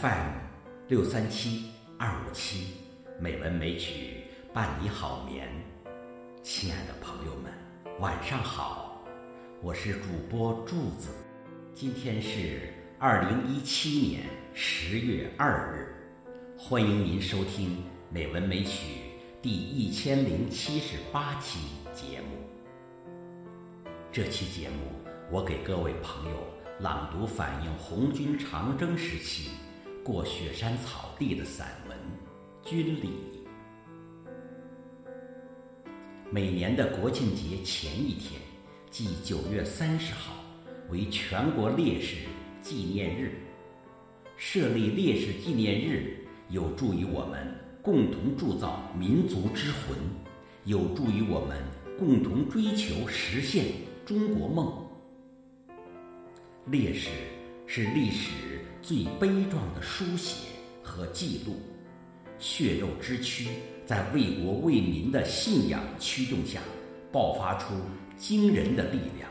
FM 六三七二五七，美文美曲伴你好眠。亲爱的朋友们，晚上好，我是主播柱子。今天是二零一七年十月二日，欢迎您收听《美文美曲》第一千零七十八期节目。这期节目，我给各位朋友。朗读反映红军长征时期过雪山草地的散文《军礼》。每年的国庆节前一天，即九月三十号，为全国烈士纪念日。设立烈士纪念日，有助于我们共同铸造民族之魂，有助于我们共同追求实现中国梦。烈士是历史最悲壮的书写和记录，血肉之躯在为国为民的信仰驱动下，爆发出惊人的力量，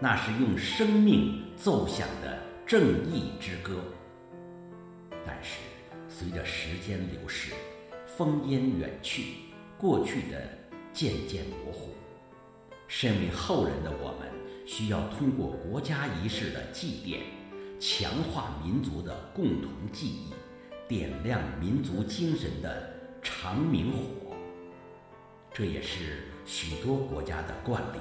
那是用生命奏响的正义之歌。但是，随着时间流逝，烽烟远去，过去的渐渐模糊，身为后人的我们。需要通过国家仪式的祭奠，强化民族的共同记忆，点亮民族精神的长明火。这也是许多国家的惯例。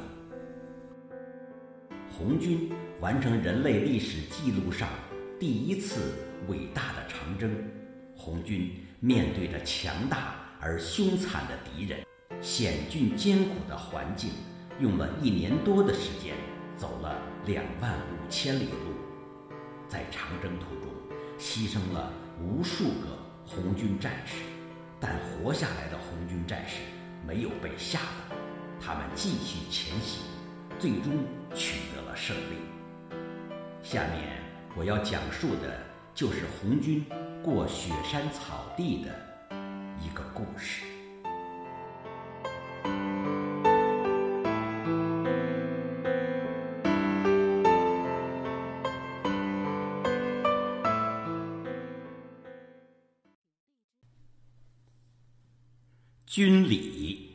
红军完成人类历史记录上第一次伟大的长征。红军面对着强大而凶残的敌人，险峻艰苦的环境，用了一年多的时间。走了两万五千里路，在长征途中牺牲了无数个红军战士，但活下来的红军战士没有被吓倒，他们继续前行，最终取得了胜利。下面我要讲述的就是红军过雪山草地的一个故事。军礼。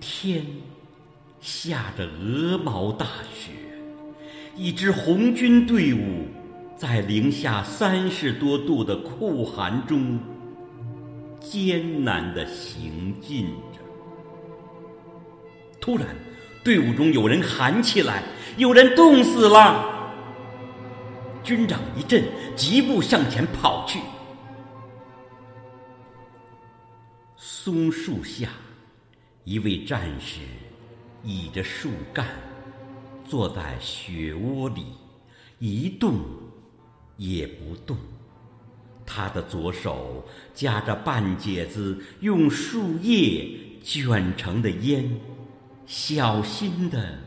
天下着鹅毛大雪，一支红军队伍在零下三十多度的酷寒中。艰难的行进着。突然，队伍中有人喊起来：“有人冻死了！”军长一震，疾步向前跑去。松树下，一位战士倚着树干，坐在雪窝里，一动也不动。他的左手夹着半截子用树叶卷成的烟，小心地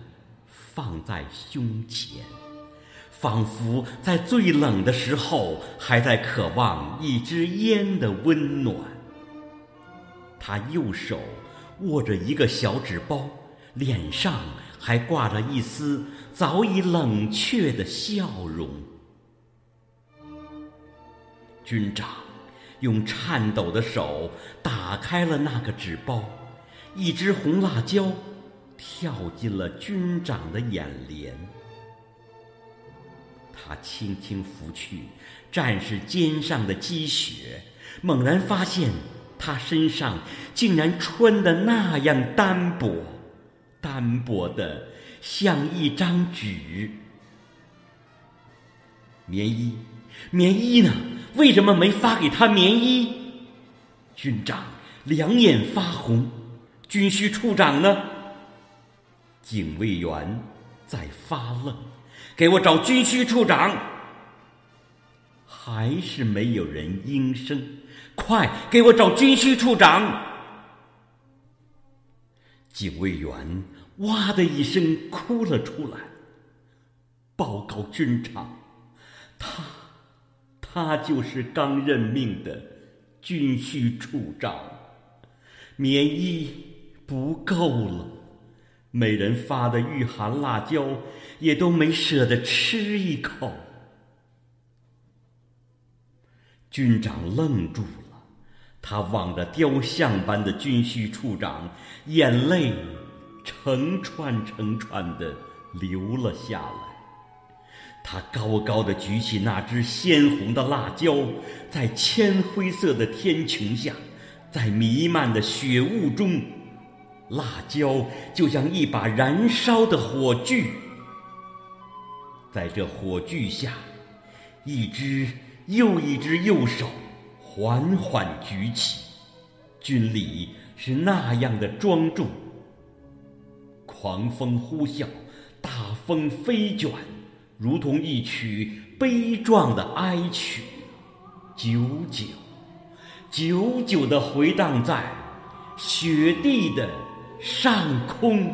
放在胸前，仿佛在最冷的时候还在渴望一支烟的温暖。他右手握着一个小纸包，脸上还挂着一丝早已冷却的笑容。军长用颤抖的手打开了那个纸包，一只红辣椒跳进了军长的眼帘。他轻轻拂去战士肩上的积雪，猛然发现他身上竟然穿的那样单薄，单薄的像一张纸。棉衣，棉衣呢？为什么没发给他棉衣？军长两眼发红。军需处长呢？警卫员在发愣。给我找军需处长。还是没有人应声。快给我找军需处长。警卫员哇的一声哭了出来。报告军长。他，他就是刚任命的军需处长。棉衣不够了，每人发的御寒辣椒也都没舍得吃一口。军长愣住了，他望着雕像般的军需处长，眼泪成串成串的流了下来。他高高的举起那只鲜红的辣椒，在铅灰色的天穹下，在弥漫的雪雾中，辣椒就像一把燃烧的火炬，在这火炬下，一只。又一只右手缓缓举起，军礼是那样的庄重。狂风呼啸，大风飞卷，如同一曲悲壮的哀曲，久久、久久地回荡在雪地的上空。